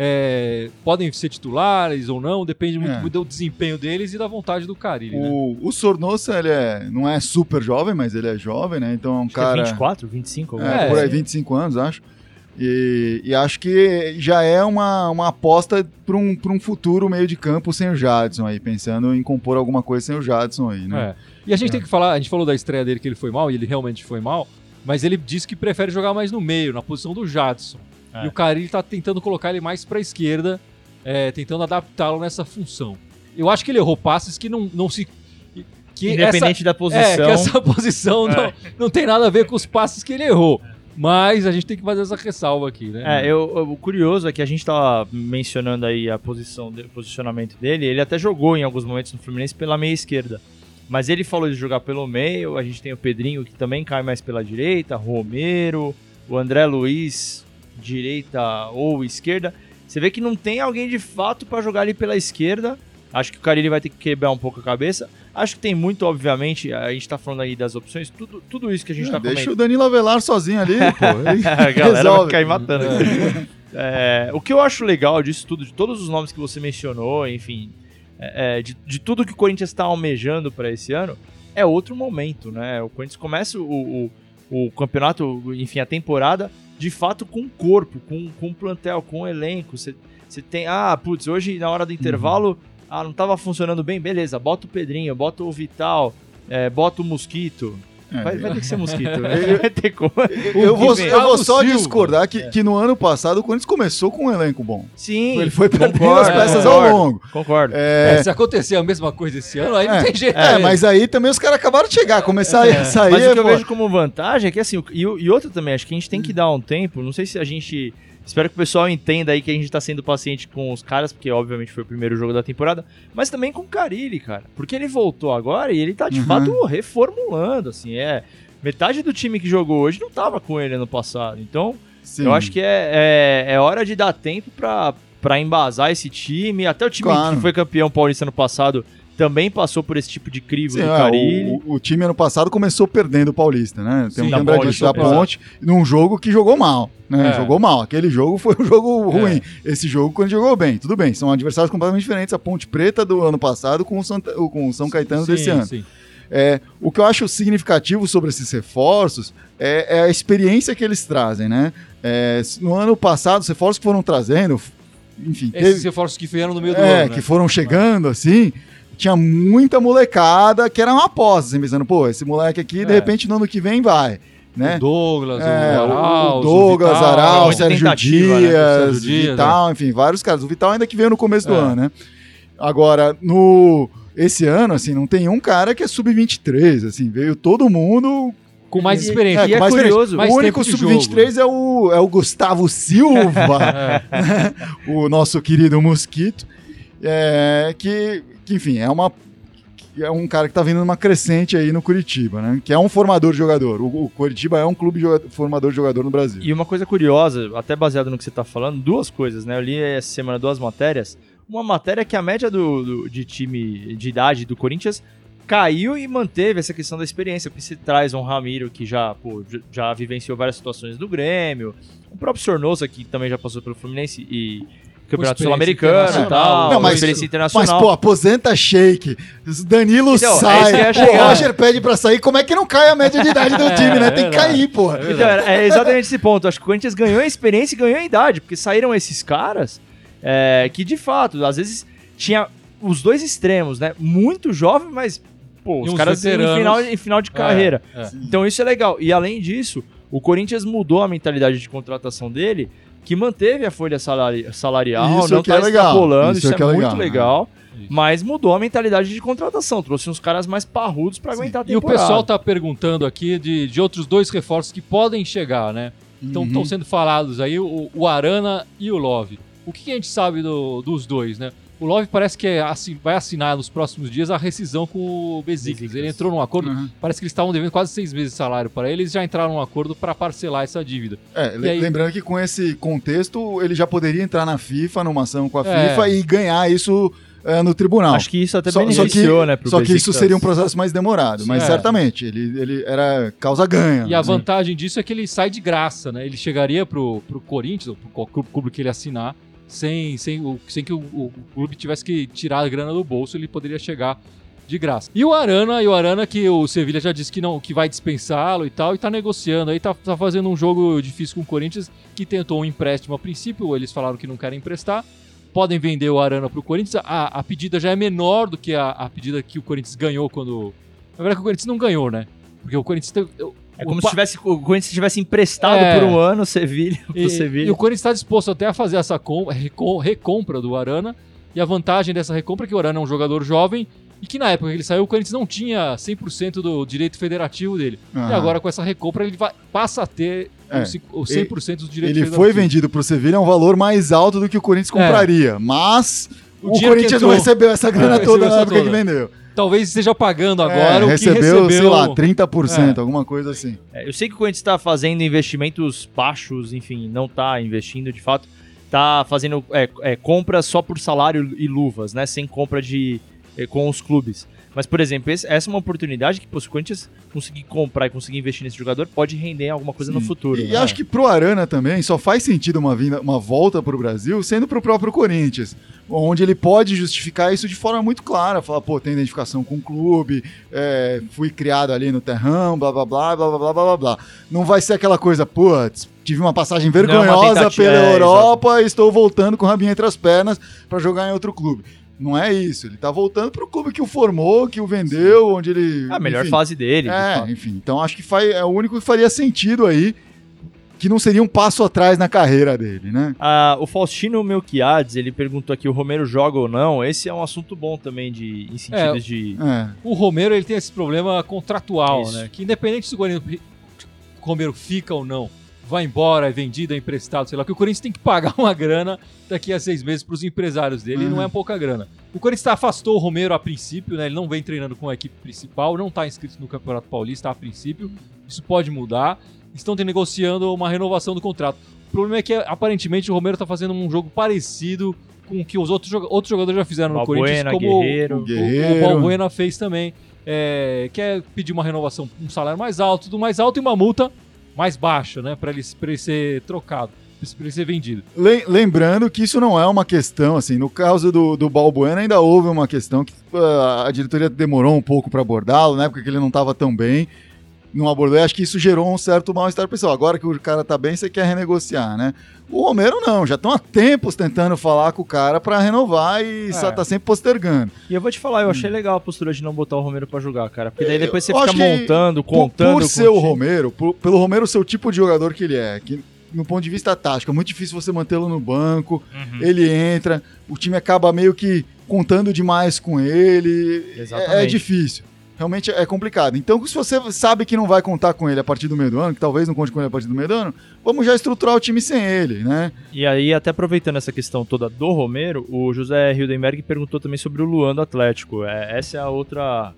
[SPEAKER 1] é, podem ser titulares ou não, depende muito,
[SPEAKER 2] É.
[SPEAKER 1] muito do desempenho deles e da vontade do Carilli, né?
[SPEAKER 2] O, o Sornosa, ele é, não é super jovem, mas ele é jovem, né? Então é um
[SPEAKER 3] Acho que é
[SPEAKER 2] cara.
[SPEAKER 3] 24, 25, alguma
[SPEAKER 2] É,
[SPEAKER 1] É,
[SPEAKER 2] por aí,
[SPEAKER 3] assim.
[SPEAKER 2] 25 anos, acho. E, e acho que já é uma, uma aposta para um, pra um futuro meio de campo sem o Jadson aí, pensando em compor alguma coisa sem o Jadson aí, né?
[SPEAKER 1] É. E a gente tem que falar, a gente falou da estreia dele que ele foi mal, e ele realmente foi mal, mas ele disse que prefere jogar mais no meio, na posição do Jadson.
[SPEAKER 3] É.
[SPEAKER 1] E o Carilli tá tentando colocar ele mais pra esquerda, é, tentando adaptá-lo nessa função. Eu acho que ele errou passes que não, não se. Que
[SPEAKER 3] Independente da
[SPEAKER 1] essa,
[SPEAKER 3] posição.
[SPEAKER 1] É, que essa posição não, não tem nada a ver com os passes que ele errou. Mas a gente tem que fazer essa ressalva aqui, né?
[SPEAKER 3] É, eu, eu- o curioso é que a gente tava mencionando aí a posição o posicionamento dele. Ele até jogou em alguns momentos no Fluminense pela meia esquerda. Mas ele falou de jogar pelo meio. A gente tem o Pedrinho que também cai mais pela direita, Romero, o André Luiz, direita ou esquerda. Você vê que não tem alguém de fato para jogar ali pela esquerda. Acho que o Carilli vai ter que quebrar um pouco a cabeça. Acho que tem muito, obviamente, a gente tá falando aí das opções, tudo, tudo isso que a gente
[SPEAKER 2] É,
[SPEAKER 3] tá
[SPEAKER 2] deixa
[SPEAKER 3] comentando.
[SPEAKER 2] o Danilo Avelar sozinho ali, pô.
[SPEAKER 3] A galera vai cair matando. É, o que eu acho legal disso tudo, de todos os nomes que você mencionou, enfim, é, é, de, de tudo que o Corinthians está almejando para esse ano, é outro momento, né? O Corinthians começa o, o, o campeonato, enfim, a temporada, de fato com corpo, com, com plantel, com elenco. Você você tem, ah, putz, hoje na hora do intervalo, ah, não tava funcionando bem, beleza, bota o Pedrinho, bota o Vital, é, bota o Mosquito.
[SPEAKER 2] É,
[SPEAKER 3] Vai, vai ter que ser Mosquito, né?
[SPEAKER 2] Eu-
[SPEAKER 3] vai ter como.
[SPEAKER 2] Eu vou, eu vou só
[SPEAKER 1] Thiago Silva.
[SPEAKER 2] discordar que, que no ano passado o Corinthians começou com um elenco bom.
[SPEAKER 3] Sim,
[SPEAKER 2] Ele foi perdendo
[SPEAKER 3] concordo,
[SPEAKER 2] as peças
[SPEAKER 3] concordo,
[SPEAKER 2] ao longo.
[SPEAKER 3] Concordo.
[SPEAKER 1] É,
[SPEAKER 2] É,
[SPEAKER 1] se acontecer a mesma coisa esse ano, aí não
[SPEAKER 2] É,
[SPEAKER 1] tem jeito.
[SPEAKER 2] é, mas aí também os caras acabaram de chegar, começar a sair.
[SPEAKER 3] Mas o que eu
[SPEAKER 2] pô,
[SPEAKER 3] vejo como vantagem é que assim, e, e outra também, acho que a gente tem que dar um tempo, não sei se a gente. Espero que o pessoal entenda aí que a gente tá sendo paciente com os caras, porque obviamente foi o primeiro jogo da temporada, mas também com o Carilli, cara. Porque ele voltou agora e ele tá de
[SPEAKER 2] Uhum.
[SPEAKER 3] fato reformulando, assim, é. Metade do time que jogou hoje não tava com ele ano passado. Então,
[SPEAKER 2] sim.
[SPEAKER 3] eu acho que é, é, é hora de dar tempo pra, pra embasar esse time. Até o time
[SPEAKER 2] Claro.
[SPEAKER 3] que foi campeão paulista ano passado também passou por esse tipo de crivo
[SPEAKER 2] Sim,
[SPEAKER 3] do
[SPEAKER 2] é,
[SPEAKER 3] Carilli.
[SPEAKER 2] o, o time ano passado começou perdendo o Paulista, né? Tem
[SPEAKER 3] Sim,
[SPEAKER 2] um lembrar
[SPEAKER 3] Ponte,
[SPEAKER 2] disso da. Ponte, num jogo que jogou mal, né?
[SPEAKER 1] É.
[SPEAKER 2] Jogou mal. Aquele jogo foi um jogo ruim. Esse jogo, quando jogou bem, tudo bem. São adversários completamente diferentes. A Ponte Preta do ano passado com o, Santa, com o São Caetano
[SPEAKER 1] Sim,
[SPEAKER 2] desse ano.
[SPEAKER 1] sim.
[SPEAKER 2] É, o que eu acho significativo sobre esses reforços é, é a experiência que eles trazem, né? É, no ano passado, os reforços que foram trazendo, enfim,
[SPEAKER 1] Esses
[SPEAKER 2] teve-
[SPEAKER 1] reforços que vieram no meio do
[SPEAKER 2] é,
[SPEAKER 1] ano, né?
[SPEAKER 2] que foram chegando assim, tinha muita molecada que era uma aposta, assim, pensando, pô, esse moleque aqui, de
[SPEAKER 1] É.
[SPEAKER 2] repente, no ano que vem vai, né?
[SPEAKER 1] O Douglas,
[SPEAKER 2] É,
[SPEAKER 1] o Arauz,
[SPEAKER 2] o Douglas,
[SPEAKER 1] Vital,
[SPEAKER 2] Aral,
[SPEAKER 3] muita
[SPEAKER 2] Sérgio
[SPEAKER 3] tentativa, né?
[SPEAKER 2] Dias,
[SPEAKER 1] Sérgio Dias,
[SPEAKER 2] Vital, enfim, vários caras. O Vital ainda que veio no começo do
[SPEAKER 1] É.
[SPEAKER 2] ano, né? Agora, no esse ano, assim, não tem um cara que é sub-23, assim, veio todo mundo
[SPEAKER 1] com mais experiência.
[SPEAKER 3] e é
[SPEAKER 2] mais
[SPEAKER 3] curioso,
[SPEAKER 1] mais
[SPEAKER 2] o único
[SPEAKER 1] tempo de
[SPEAKER 2] sub-23 é o, é o Gustavo Silva,
[SPEAKER 1] É.
[SPEAKER 2] o nosso querido Mosquito, é, que, que, enfim, é uma é um cara que tá vindo numa crescente aí no Curitiba, né? Que é um formador de jogador. O, Curitiba é um clube joga- formador de jogador no Brasil.
[SPEAKER 3] E uma coisa curiosa, até baseado no que você tá falando, duas coisas, né? Eu li essa semana duas matérias. Uma matéria que a média do, do- de time de idade do Corinthians caiu e manteve essa questão da experiência, porque você traz um Ramiro que já, pô, já vivenciou várias situações do Grêmio, o próprio Sornosa que também já passou pelo Fluminense e Campeonato Sul-Americano e tal,
[SPEAKER 2] Não, mas-
[SPEAKER 3] experiência
[SPEAKER 2] Mas,
[SPEAKER 3] internacional.
[SPEAKER 2] pô, aposenta Shake. Danilo
[SPEAKER 3] Então, é
[SPEAKER 2] sai.
[SPEAKER 3] ia
[SPEAKER 2] o. Roger pede pra sair. Como é que não cai a média de idade do time, né?
[SPEAKER 1] É
[SPEAKER 2] Tem que cair, porra.
[SPEAKER 1] É
[SPEAKER 3] Então, é é exatamente esse ponto. Acho que o Corinthians ganhou a experiência e ganhou a idade, porque saíram esses caras é, que, de fato, às vezes tinha os dois extremos, né? Muito jovem, mas, pô,
[SPEAKER 1] E
[SPEAKER 3] os caras em final, em final de carreira.
[SPEAKER 1] É, é.
[SPEAKER 3] Então isso é legal. E além disso, o Corinthians mudou a mentalidade de contratação dele, que manteve a folha salari- salarial,
[SPEAKER 2] Isso
[SPEAKER 3] não
[SPEAKER 2] que é
[SPEAKER 3] tá extrapolando,
[SPEAKER 2] Isso
[SPEAKER 3] isso,
[SPEAKER 2] que
[SPEAKER 3] é,
[SPEAKER 2] é
[SPEAKER 3] muito
[SPEAKER 2] legal,
[SPEAKER 3] legal. Mas mudou a mentalidade de contratação, trouxe uns caras mais parrudos pra aguentar a
[SPEAKER 1] E o
[SPEAKER 3] temporada.
[SPEAKER 1] pessoal tá perguntando aqui de, de outros dois reforços que podem chegar, né? Então
[SPEAKER 2] Uhum.
[SPEAKER 1] estão sendo falados aí o, o Arana e o Love. O que, que a gente sabe do- dos dois, né? O Love parece que é assi- vai assinar nos próximos dias a rescisão com o Besiktas.
[SPEAKER 3] Besiktas.
[SPEAKER 1] Ele entrou num acordo,
[SPEAKER 2] Uhum.
[SPEAKER 1] parece que eles estavam devendo quase seis meses de salário para ele, eles já entraram num acordo para parcelar essa dívida.
[SPEAKER 2] É,
[SPEAKER 1] aí-
[SPEAKER 2] lembrando que com esse contexto, ele já poderia entrar na FIFA, numa ação com a
[SPEAKER 1] É.
[SPEAKER 2] FIFA e ganhar isso é, no tribunal.
[SPEAKER 3] Acho que isso até
[SPEAKER 2] Só- só que-
[SPEAKER 3] beneficiou, né, pro
[SPEAKER 2] Só que isso
[SPEAKER 3] Besiktas.
[SPEAKER 2] seria um processo mais demorado, mas
[SPEAKER 1] É.
[SPEAKER 2] certamente, ele, ele era causa ganha.
[SPEAKER 1] E a
[SPEAKER 2] assim.
[SPEAKER 1] vantagem disso é que ele sai de graça, né? Ele chegaria pro, pro Corinthians, ou pro qualquer clube que ele assinar, sem, sem, sem que o, o clube tivesse que tirar a grana do bolso, ele poderia chegar de graça. E o Arana, e o Arana que o Sevilha já disse que não, que vai dispensá-lo e tal, e tá negociando aí, tá, tá fazendo um jogo difícil com o Corinthians, que tentou um empréstimo a princípio, eles falaram que não querem emprestar. Podem vender o Arana pro Corinthians. A, a pedida já é menor do que a, a pedida que o Corinthians ganhou quando. Na verdade, o Corinthians não ganhou, né? Porque o Corinthians. Tem,
[SPEAKER 3] é como se tivesse, o Corinthians tivesse emprestado é, por um ano o Sevilha,
[SPEAKER 1] e, Sevilha. E o Corinthians está disposto até a fazer essa com, recompra do Arana. E a vantagem dessa recompra é que o Arana é um jogador jovem e que na época que ele saiu, o Corinthians não tinha 100% do direito federativo dele. Uhum. E agora com essa recompra ele vai, passa a ter é. o 100% dos direitos
[SPEAKER 2] Ele foi vendido para o Sevilha a um valor mais alto do que o Corinthians compraria, é. mas o, o Corinthians não recebeu essa grana é, toda na época toda. que vendeu.
[SPEAKER 1] Talvez esteja pagando agora é, o
[SPEAKER 2] recebeu,
[SPEAKER 1] que recebeu,
[SPEAKER 2] sei lá, 30%, é. alguma coisa assim.
[SPEAKER 3] É, eu sei que o Corinthians está fazendo investimentos baixos, enfim, não está investindo de fato, está fazendo é, compras só por salário e luvas, né, sem compra de com os clubes. Mas, por exemplo, esse, essa é uma oportunidade que pô, se o Corinthians conseguir comprar e conseguir investir nesse jogador, pode render alguma coisa Sim. no futuro.
[SPEAKER 2] E né? acho que pro Arana também só faz sentido uma, vinda, uma volta pro Brasil sendo pro próprio Corinthians, onde ele pode justificar isso de forma muito clara. Falar, pô, tem identificação com o clube, é, fui criado ali no terrão, blá blá blá blá blá blá blá blá. Não vai ser aquela coisa, putz, tive uma passagem vergonhosa uma pela é, Europa e estou voltando com o rabinho entre as pernas para jogar em outro clube. Não é isso. Ele tá voltando pro clube que o formou, que o vendeu, Sim. onde ele.
[SPEAKER 3] A melhor enfim, fase dele.
[SPEAKER 2] É, de enfim. Então acho que faz, é o único que faria sentido aí. Que não seria um passo atrás na carreira dele, né?
[SPEAKER 3] Ah, o Faustino Melquiades, ele perguntou aqui: o Romero joga ou não? Esse é um assunto bom também de incentivos é, de. É.
[SPEAKER 1] O Romero ele tem esse problema contratual, isso. né? Que independente se o Romero fica ou não, vai embora, é vendido, é emprestado, sei lá, que o Corinthians tem que pagar uma grana daqui a seis meses para os empresários dele, uhum. e não é uhum. pouca grana. O Corinthians afastou o Romero a princípio, né? Ele não vem treinando com a equipe principal, não está inscrito no Campeonato Paulista a princípio. Isso pode mudar. Estão negociando uma renovação do contrato. O problema é que aparentemente o Romero está fazendo um jogo parecido com o que os outros, outros jogadores já fizeram no Corinthians, como
[SPEAKER 3] Guerreiro.
[SPEAKER 1] o, o, o Balbuena fez também. É, quer pedir uma renovação, um salário mais alto, tudo mais alto e uma multa mais baixa, né? Para ele, ele ser trocado, para ser vendido.
[SPEAKER 2] Lembrando que isso não é uma questão, assim, no caso do, do Balbuena ainda houve uma questão que uh, a diretoria demorou um pouco para abordá-lo, né? Porque ele não estava tão bem não abordou, acho que isso gerou um certo mal-estar pessoal. Agora que o cara tá bem, você quer renegociar, né? O Romero não, já estão há tempos tentando falar com o cara para renovar e é. tá sempre postergando.
[SPEAKER 3] E eu vou te falar, eu achei hum. legal a postura de não botar o Romero para jogar, cara. Porque daí depois você eu fica montando, contando.
[SPEAKER 2] Por, por ser o Romero, por, pelo Romero ser o tipo de jogador que ele é, que no ponto de vista tático, é muito difícil você mantê-lo no banco. Uhum. Ele entra, o time acaba meio que contando demais com ele. Exatamente. É, é difícil realmente é complicado. Então, se você sabe que não vai contar com ele a partir do meio do ano, que talvez não conte com ele a partir do meio do ano, vamos já estruturar o time sem ele, né?
[SPEAKER 3] E aí, até aproveitando essa questão toda do Romero, o José Hildenberg perguntou também sobre o Luan do Atlético. É, essa é a outra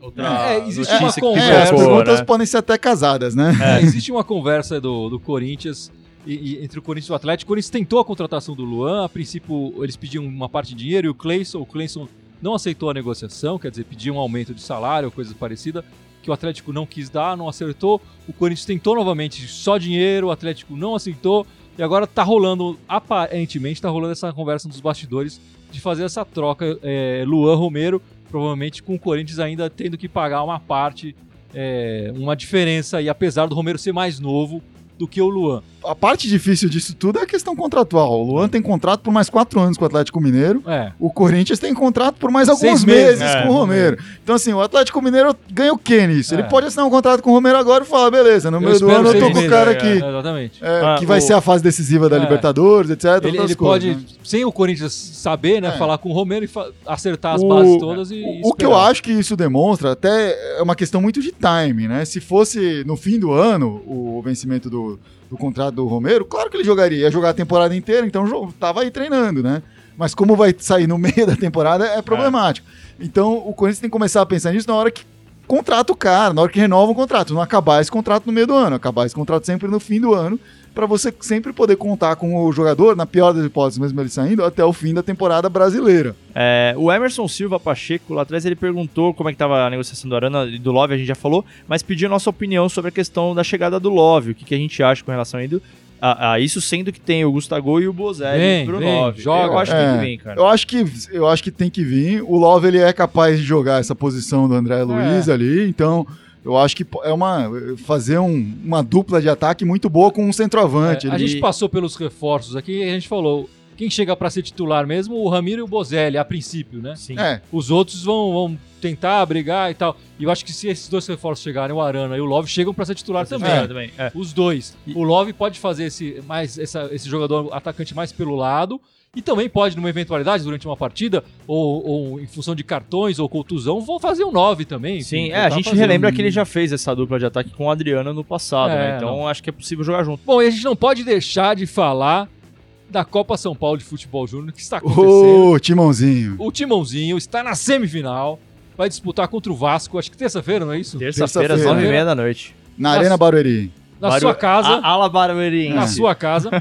[SPEAKER 1] outra é, existe uma conversa. É,
[SPEAKER 2] as perguntas né? podem ser até casadas, né?
[SPEAKER 1] É, existe uma conversa do, do Corinthians e, e, entre o Corinthians e o Atlético. O Corinthians tentou a contratação do Luan. A princípio, eles pediam uma parte de dinheiro e o Cleison, o Cleison não aceitou a negociação, quer dizer, pediu um aumento de salário ou coisa parecida, que o Atlético não quis dar, não acertou. O Corinthians tentou novamente só dinheiro, o Atlético não aceitou. E agora tá rolando, aparentemente, tá rolando essa conversa dos bastidores de fazer essa troca é, Luan Romero, provavelmente com o Corinthians ainda tendo que pagar uma parte, é, uma diferença, e apesar do Romero ser mais novo do que o Luan
[SPEAKER 2] a parte difícil disso tudo é a questão contratual. O Luan tem contrato por mais quatro anos com o Atlético Mineiro. É. O Corinthians tem contrato por mais alguns Seis meses, meses é, com o Romero. Então, assim, o Atlético Mineiro ganha o quê nisso? É. Ele pode assinar um contrato com o Romero agora e falar, beleza, no meio do ano eu tô com o cara aqui. É,
[SPEAKER 1] exatamente.
[SPEAKER 2] É, ah, que vai o... ser a fase decisiva da é. Libertadores, etc.
[SPEAKER 1] Ele, ele pode, né? sem o Corinthians saber, né, falar com o Romero e acertar as o... bases todas e.
[SPEAKER 2] O, o que eu acho que isso demonstra até é uma questão muito de time, né? Se fosse no fim do ano o vencimento do do contrato do Romero, claro que ele jogaria. Ia jogar a temporada inteira, então tava aí treinando, né? Mas como vai sair no meio da temporada é problemático. É. Então o Corinthians tem que começar a pensar nisso na hora que contrata o cara, na hora que renova o contrato. Não acabar esse contrato no meio do ano, acabar esse contrato sempre no fim do ano para você sempre poder contar com o jogador, na pior das hipóteses, mesmo ele saindo, até o fim da temporada brasileira.
[SPEAKER 3] É, o Emerson Silva Pacheco, lá atrás, ele perguntou como é que estava a negociação do Arana e do Love, a gente já falou, mas pediu a nossa opinião sobre a questão da chegada do Love, o que, que a gente acha com relação a, a, a isso, sendo que tem o Gustavo e o Bozelli
[SPEAKER 1] Vem,
[SPEAKER 3] pro
[SPEAKER 1] vem,
[SPEAKER 3] Love.
[SPEAKER 1] joga.
[SPEAKER 3] Eu acho que tem
[SPEAKER 2] É,
[SPEAKER 3] que vir, cara.
[SPEAKER 2] Eu acho que, eu acho que tem que vir. O Love ele é capaz de jogar essa posição do André Luiz ali, então eu acho que é uma fazer um- uma dupla de ataque muito boa com um centroavante.
[SPEAKER 1] É, a
[SPEAKER 2] Ele-
[SPEAKER 1] gente passou pelos reforços aqui e a gente falou. Quem chega pra ser titular mesmo, o Ramiro e o Bozelli, a princípio, né?
[SPEAKER 3] Sim.
[SPEAKER 2] É,
[SPEAKER 1] Os outros vão, vão tentar brigar e tal. E eu acho que se esses dois reforços chegarem, o Arana e o Love, chegam pra ser titular também.
[SPEAKER 3] É, também. É.
[SPEAKER 1] Os dois. O Love pode fazer esse, mais, essa- esse jogador atacante mais pelo lado. E também pode, numa eventualidade, durante uma partida, ou, ou em função de cartões ou contusão, vão fazer um 9 também.
[SPEAKER 3] Sim, é, a gente
[SPEAKER 1] fazer
[SPEAKER 3] relembra que ele já fez essa dupla de ataque com o Adriano no passado,
[SPEAKER 1] É,
[SPEAKER 3] né? Então acho que é possível jogar junto.
[SPEAKER 1] Bom, e a gente não pode deixar de falar da Copa São Paulo de Futebol Júnior, que está acontecendo.
[SPEAKER 2] ô, Timãozinho.
[SPEAKER 1] O Timãozinho está na semifinal, vai disputar contra o Vasco, acho que terça-feira, não é isso?
[SPEAKER 3] Terça-feira, às
[SPEAKER 2] Terça-feira.
[SPEAKER 3] nove e meia da noite.
[SPEAKER 2] Na
[SPEAKER 1] Nossa.
[SPEAKER 2] Arena Barueri.
[SPEAKER 1] Na
[SPEAKER 3] Baru-
[SPEAKER 1] sua casa.
[SPEAKER 3] A, Ala Barueri.
[SPEAKER 1] na sua casa.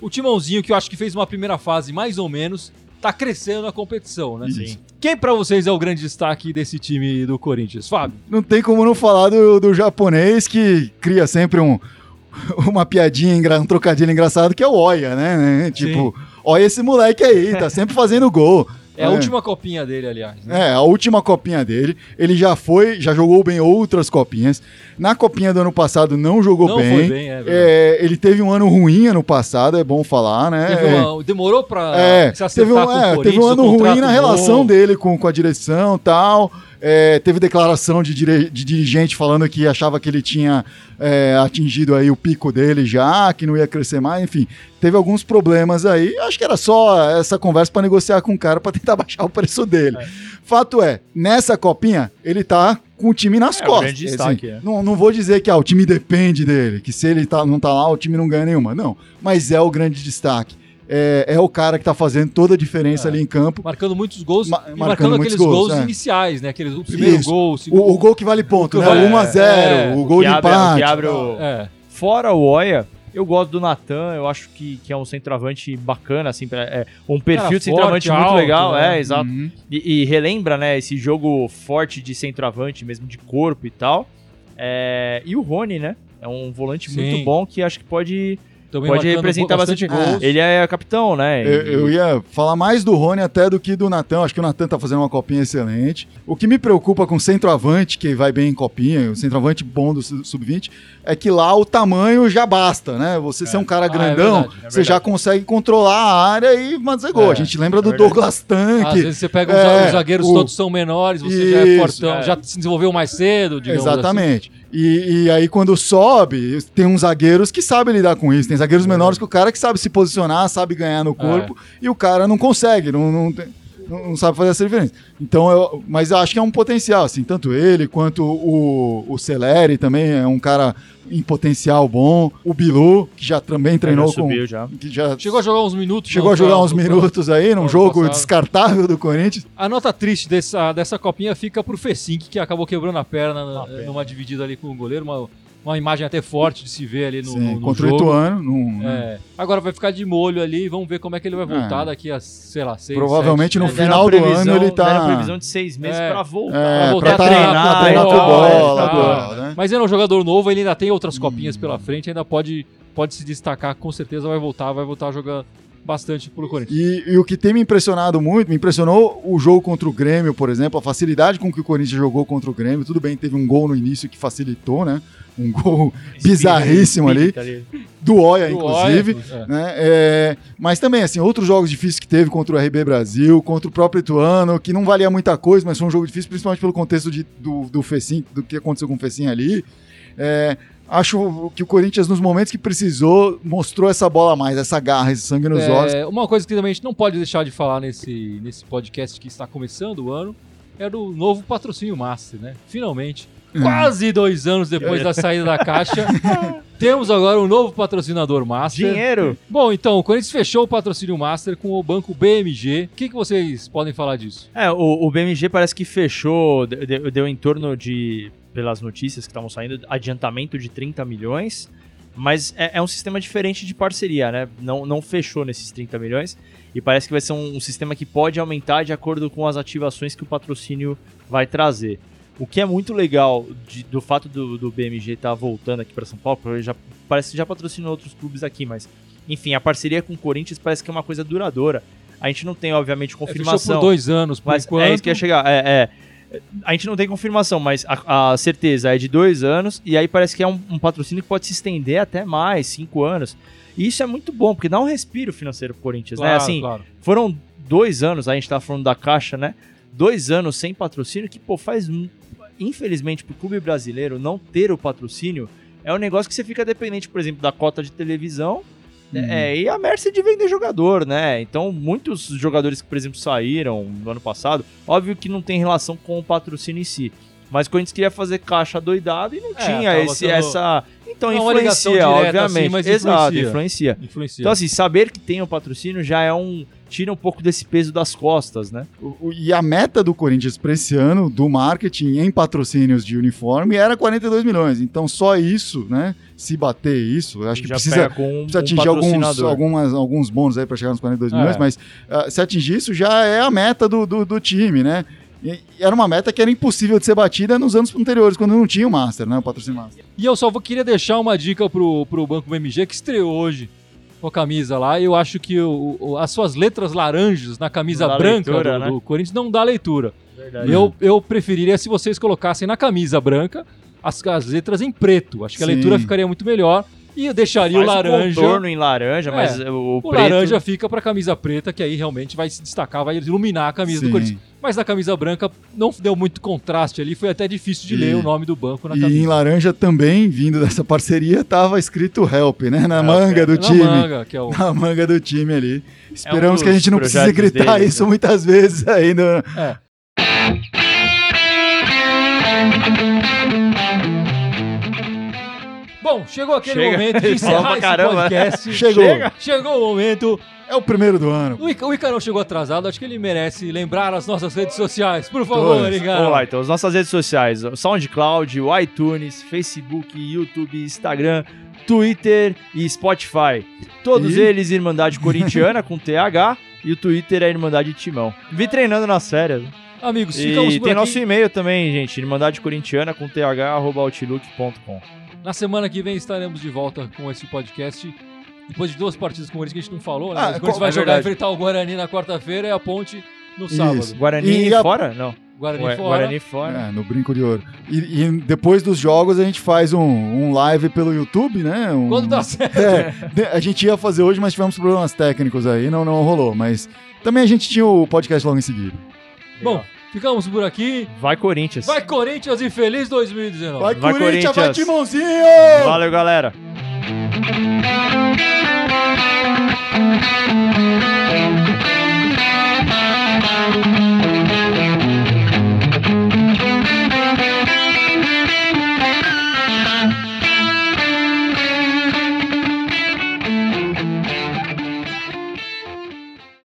[SPEAKER 1] o Timãozinho, que eu acho que fez uma primeira fase mais ou menos, tá crescendo na competição, né?
[SPEAKER 2] Isso.
[SPEAKER 1] Quem pra vocês é o grande destaque desse time do Corinthians? Fábio?
[SPEAKER 2] Não tem como não falar do, do japonês que cria sempre um, uma piadinha, um trocadilho engraçado que é o Oia, né? Tipo, olha esse moleque aí, tá sempre fazendo gol.
[SPEAKER 1] É a última copinha dele, aliás. né?
[SPEAKER 2] É, a última copinha dele. Ele já foi, já jogou bem outras copinhas. Na copinha do ano passado não jogou
[SPEAKER 1] Não
[SPEAKER 2] bem.
[SPEAKER 1] foi bem, é.
[SPEAKER 2] É, ele teve um ano ruim ano passado, é bom falar, né?
[SPEAKER 1] Teve uma- demorou pra
[SPEAKER 2] É,
[SPEAKER 1] se acertar
[SPEAKER 2] teve um,
[SPEAKER 1] com o
[SPEAKER 2] é,
[SPEAKER 1] Corinthians,
[SPEAKER 2] teve um ano
[SPEAKER 1] o
[SPEAKER 2] ruim na relação
[SPEAKER 1] bom.
[SPEAKER 2] dele com, com a direção e tal. É, teve declaração de, dire- de dirigente falando que achava que ele tinha é, atingido aí o pico dele já, que não ia crescer mais, enfim. Teve alguns problemas aí. Acho que era só essa conversa para negociar com o cara para tentar baixar o preço dele. Fato é, nessa copinha, ele tá com o time nas
[SPEAKER 3] É,
[SPEAKER 2] costas.
[SPEAKER 3] grande destaque, é.
[SPEAKER 2] não, não vou dizer que ah, o time depende dele, que se ele tá, não tá lá, o time não ganha nenhuma. Não, mas é o grande destaque. É, é o cara que tá fazendo toda a diferença
[SPEAKER 1] É.
[SPEAKER 2] ali em campo.
[SPEAKER 1] Marcando muitos gols,
[SPEAKER 2] Ma-
[SPEAKER 1] e
[SPEAKER 2] marcando
[SPEAKER 1] marcando aqueles gols,
[SPEAKER 2] gols, é.
[SPEAKER 1] iniciais, né? Aqueles, o primeiro
[SPEAKER 2] Isso.
[SPEAKER 1] gol, o segundo.
[SPEAKER 2] O, o gol que vale ponto,
[SPEAKER 1] O
[SPEAKER 2] né?
[SPEAKER 1] vale-
[SPEAKER 2] O 1x0,
[SPEAKER 1] é,
[SPEAKER 2] o gol de
[SPEAKER 3] abre-
[SPEAKER 2] empate.
[SPEAKER 3] que abre o-
[SPEAKER 1] É.
[SPEAKER 3] Fora o Oia, eu gosto do Natan, eu acho que, que é um centroavante bacana, assim, pra- é, um perfil
[SPEAKER 1] Cara
[SPEAKER 3] de centroavante
[SPEAKER 1] forte,
[SPEAKER 3] muito
[SPEAKER 1] alto,
[SPEAKER 3] legal,
[SPEAKER 1] né?
[SPEAKER 3] é, exato.
[SPEAKER 2] Uhum.
[SPEAKER 3] E, e relembra, né, esse jogo forte de centroavante, mesmo de corpo e tal. É, e o Rony, né? É um volante
[SPEAKER 1] Sim.
[SPEAKER 3] muito bom que acho que pode,
[SPEAKER 1] Também
[SPEAKER 3] pode representar bastante,
[SPEAKER 1] gols.
[SPEAKER 3] Ele é capitão, né?
[SPEAKER 2] Eu, eu ia falar mais do Rony até do que do Natan. Acho que o Natan tá fazendo uma copinha excelente. O que me preocupa com o centroavante, que vai bem em copinha, o centroavante bom do su- sub-20, é que lá o tamanho já basta, né? Você ser um cara
[SPEAKER 1] Ah, é
[SPEAKER 2] grandão,
[SPEAKER 1] verdade,
[SPEAKER 3] é
[SPEAKER 2] você já
[SPEAKER 3] verdade.
[SPEAKER 2] consegue controlar a área e fazer gol.
[SPEAKER 1] É,
[SPEAKER 2] a gente lembra
[SPEAKER 3] é
[SPEAKER 2] do
[SPEAKER 3] verdade.
[SPEAKER 2] Douglas Tanque.
[SPEAKER 1] Às vezes você pega os,
[SPEAKER 2] É,
[SPEAKER 1] os zagueiros
[SPEAKER 2] o-
[SPEAKER 1] todos são menores, você já é
[SPEAKER 2] Isso,
[SPEAKER 1] fortão,
[SPEAKER 3] é.
[SPEAKER 1] já se desenvolveu mais cedo, digamos assim.
[SPEAKER 2] E, e aí, quando sobe, tem uns zagueiros que sabem lidar com isso. Tem zagueiros menores que o cara que sabe se posicionar, sabe ganhar no corpo, e o cara não consegue, não, não, tem- não- não sabe fazer essa diferença. Então, eu, mas eu acho que é um potencial, assim, tanto ele quanto o, o Celeri também é um cara em potencial bom. O Bilu, que já também treinou
[SPEAKER 3] já
[SPEAKER 2] com.
[SPEAKER 3] subiu já.
[SPEAKER 2] Que já
[SPEAKER 1] Chegou a jogar uns minutos.
[SPEAKER 2] chegou
[SPEAKER 1] no-
[SPEAKER 2] a jogar
[SPEAKER 1] no-
[SPEAKER 2] uns
[SPEAKER 1] no-
[SPEAKER 2] minutos aí, num jogo
[SPEAKER 1] passado.
[SPEAKER 2] descartável do Corinthians.
[SPEAKER 1] A nota triste dessa, dessa copinha fica pro Fessink, que acabou quebrando a perna
[SPEAKER 3] pena.
[SPEAKER 1] numa dividida ali com o goleiro, uma, uma imagem até forte de se ver ali no,
[SPEAKER 2] Sim,
[SPEAKER 1] no, no
[SPEAKER 2] contra
[SPEAKER 1] jogo.
[SPEAKER 2] o Ituano. num-
[SPEAKER 1] É, agora vai ficar de molho ali, vamos ver como é que ele vai voltar
[SPEAKER 2] É.
[SPEAKER 1] daqui a, sei lá, seis,
[SPEAKER 2] Provavelmente
[SPEAKER 1] sete,
[SPEAKER 2] no
[SPEAKER 1] né?
[SPEAKER 2] Final do
[SPEAKER 3] previsão-
[SPEAKER 2] ano ele tá-
[SPEAKER 3] deram previsão de seis meses
[SPEAKER 1] É.
[SPEAKER 3] pra voltar.
[SPEAKER 2] É,
[SPEAKER 1] Pra voltar
[SPEAKER 2] pra
[SPEAKER 1] a treinar,
[SPEAKER 2] pra treinar com
[SPEAKER 1] tal,
[SPEAKER 2] bola,
[SPEAKER 1] tal,
[SPEAKER 2] né?
[SPEAKER 1] Mas ele é um jogador novo, ele ainda tem outras copinhas pela frente, ainda pode, pode se destacar, com certeza vai voltar, vai voltar a jogar bastante pro Corinthians.
[SPEAKER 2] E, e o que tem me impressionado muito, me impressionou o jogo contra o Grêmio, por exemplo, a facilidade com que o Corinthians jogou contra o Grêmio. Tudo bem, teve um gol no início que facilitou, né? Um gol bizarríssimo ali,
[SPEAKER 3] ali.
[SPEAKER 2] do Oia,
[SPEAKER 1] Do
[SPEAKER 2] inclusive.
[SPEAKER 1] Oia, é.
[SPEAKER 2] Né? É, mas também, assim, outros jogos difíceis que teve contra o RB Brasil, contra o próprio Ituano, que não valia muita coisa, mas foi um jogo difícil, principalmente pelo contexto de- do, do Fecim, do que aconteceu com o Fecim ali. É, acho que o Corinthians, nos momentos que precisou, mostrou essa bola a mais, essa garra, esse sangue nos olhos.
[SPEAKER 1] É, uma coisa que também a gente não pode deixar de falar nesse, nesse podcast que está começando o ano é do novo patrocínio Master, né? Finalmente. Quase dois anos depois da saída da caixa, temos agora um novo patrocinador Master.
[SPEAKER 3] Dinheiro.
[SPEAKER 1] Bom, então, o Corinthians fechou o patrocínio Master com o banco BMG. O que, que vocês podem falar disso?
[SPEAKER 3] É, o, o BMG parece que fechou, de- de- deu, em torno de, pelas notícias que estavam saindo, adiantamento de 30 milhões. Mas é, é um sistema diferente de parceria, né? Não, não fechou nesses 30 milhões. E parece que vai ser um, um sistema que pode aumentar de acordo com as ativações que o patrocínio vai trazer. O que é muito legal de- do fato do, do BMG estar voltando aqui para São Paulo, porque ele já, parece que já patrocinou outros clubes aqui, mas enfim, a parceria com o Corinthians parece que é uma coisa duradoura. A gente não tem, obviamente,
[SPEAKER 1] É,
[SPEAKER 3] confirmação.
[SPEAKER 1] por dois anos, por
[SPEAKER 3] Mas
[SPEAKER 1] enquanto.
[SPEAKER 3] é isso que ia chegar. É, é. A gente não tem confirmação, mas a, a certeza é de dois anos, e aí parece que é um, um patrocínio que pode se estender até mais, cinco anos. E isso é muito bom, porque dá um respiro financeiro pro Corinthians, né?
[SPEAKER 1] Claro,
[SPEAKER 3] Assim,
[SPEAKER 1] claro.
[SPEAKER 3] foram dois anos, a gente tava falando da Caixa, né? Dois anos sem patrocínio, que, pô, faz. um- Infelizmente, pro clube brasileiro não ter o patrocínio é um negócio que você fica dependente, por exemplo, da cota de televisão. É, e a merce de vender jogador, né? Então, muitos jogadores que, por exemplo, saíram no ano passado, óbvio que não tem relação com o patrocínio em si. Mas o Corinthians queria fazer caixa doidado e não
[SPEAKER 1] É,
[SPEAKER 3] tinha esse,
[SPEAKER 1] tendo-
[SPEAKER 3] essa. Então,
[SPEAKER 1] Não
[SPEAKER 3] influencia,
[SPEAKER 1] direta,
[SPEAKER 3] obviamente.
[SPEAKER 1] assim, mas
[SPEAKER 3] Exato,
[SPEAKER 1] influencia.
[SPEAKER 3] influencia.
[SPEAKER 1] Influencia.
[SPEAKER 3] Então, assim, saber que tem o patrocínio já é um. Tira um pouco desse peso das costas, né?
[SPEAKER 2] E a meta do Corinthians para esse ano, do marketing em patrocínios de uniforme, era 42 milhões. Então, só isso, né? Se bater isso, acho que precisa,
[SPEAKER 3] com um,
[SPEAKER 2] precisa
[SPEAKER 3] um
[SPEAKER 2] atingir alguns,
[SPEAKER 3] patrocinador.
[SPEAKER 2] algumas, alguns bônus aí para chegar nos 42
[SPEAKER 1] É.
[SPEAKER 2] milhões, mas ah, se atingir isso, já é a meta do, do, do time, né? Era uma meta que era impossível de ser batida nos anos anteriores, quando não tinha o Master, né? O patrocínio Master.
[SPEAKER 1] E eu só vou, queria deixar uma dica pro, pro Banco BMG, que estreou hoje com a camisa lá. Eu acho que o- o- as suas letras laranjas na camisa branca
[SPEAKER 3] leitura,
[SPEAKER 1] do,
[SPEAKER 3] né?
[SPEAKER 1] do Corinthians não dá leitura.
[SPEAKER 3] Verdade.
[SPEAKER 1] Eu, eu preferiria se vocês colocassem na camisa branca as, as letras em preto. Acho que a
[SPEAKER 2] Sim.
[SPEAKER 1] leitura ficaria muito melhor. E eu deixaria
[SPEAKER 3] Faz
[SPEAKER 1] o laranja.
[SPEAKER 3] contorno em laranja,
[SPEAKER 1] É,
[SPEAKER 3] mas o,
[SPEAKER 1] O
[SPEAKER 3] preto...
[SPEAKER 1] laranja fica pra camisa preta, que aí realmente vai se destacar, vai iluminar a camisa do
[SPEAKER 2] Sim.
[SPEAKER 1] Corinthians. Mas na camisa branca não deu muito contraste ali, foi até difícil de
[SPEAKER 2] E-
[SPEAKER 1] ler o nome do banco na
[SPEAKER 2] E em
[SPEAKER 1] camisa.
[SPEAKER 2] laranja também, vindo dessa parceria, tava escrito Help, né? Na manga
[SPEAKER 3] é.
[SPEAKER 2] do
[SPEAKER 1] Na
[SPEAKER 2] time.
[SPEAKER 1] manga, que é o.
[SPEAKER 2] Na manga do time ali. Esperamos
[SPEAKER 3] um
[SPEAKER 2] que a gente não precise gritar isso
[SPEAKER 3] né?
[SPEAKER 2] muitas vezes ainda.
[SPEAKER 1] É. Bom, chegou aquele
[SPEAKER 3] Chega.
[SPEAKER 1] momento de encerrar esse
[SPEAKER 3] caramba.
[SPEAKER 1] podcast.
[SPEAKER 2] Chegou.
[SPEAKER 1] Chega. Chegou o momento.
[SPEAKER 2] É o primeiro do ano.
[SPEAKER 1] O Ica- o Icarão chegou atrasado, acho que ele merece lembrar as nossas redes sociais. Por favor. Icarão.
[SPEAKER 3] Vamos lá, então, as nossas redes sociais, o SoundCloud, o iTunes, Facebook, YouTube, Instagram, Twitter e Spotify. Todos
[SPEAKER 2] E?
[SPEAKER 3] eles Irmandade Corintiana com TH e o Twitter é Irmandade Timão. Vi treinando nas férias.
[SPEAKER 1] Amigos, ficamos
[SPEAKER 3] E
[SPEAKER 1] por
[SPEAKER 3] tem
[SPEAKER 1] aqui.
[SPEAKER 3] nosso e-mail também, gente, Irmandade Corintiana com TH arroba outlook.com.
[SPEAKER 1] Na semana que vem estaremos de volta com esse podcast. Depois de duas partidas com o Corinthians que a gente não falou, né?
[SPEAKER 2] Ah,
[SPEAKER 1] o Corinthians vai
[SPEAKER 3] é
[SPEAKER 1] jogar
[SPEAKER 3] verdade.
[SPEAKER 1] enfrentar o Guarani na quarta-feira e a ponte no sábado.
[SPEAKER 2] Isso.
[SPEAKER 3] Guarani
[SPEAKER 2] E a-
[SPEAKER 3] fora? Não.
[SPEAKER 1] Guarani
[SPEAKER 3] Ué,
[SPEAKER 1] fora.
[SPEAKER 3] Guarani fora.
[SPEAKER 2] É, no brinco de ouro. E, e depois dos jogos a gente faz um, um live pelo YouTube, né? Um-
[SPEAKER 1] Quando dá certo.
[SPEAKER 2] É, a gente ia fazer hoje, mas tivemos problemas técnicos aí, não, não rolou. Mas também a gente tinha o podcast logo em seguida.
[SPEAKER 1] Bom, ficamos por aqui.
[SPEAKER 3] Vai Corinthians.
[SPEAKER 1] Vai Corinthians e feliz 2019.
[SPEAKER 2] Vai,
[SPEAKER 3] Vai,
[SPEAKER 2] Corinthians, vai. Timãozinho!
[SPEAKER 3] Valeu, galera.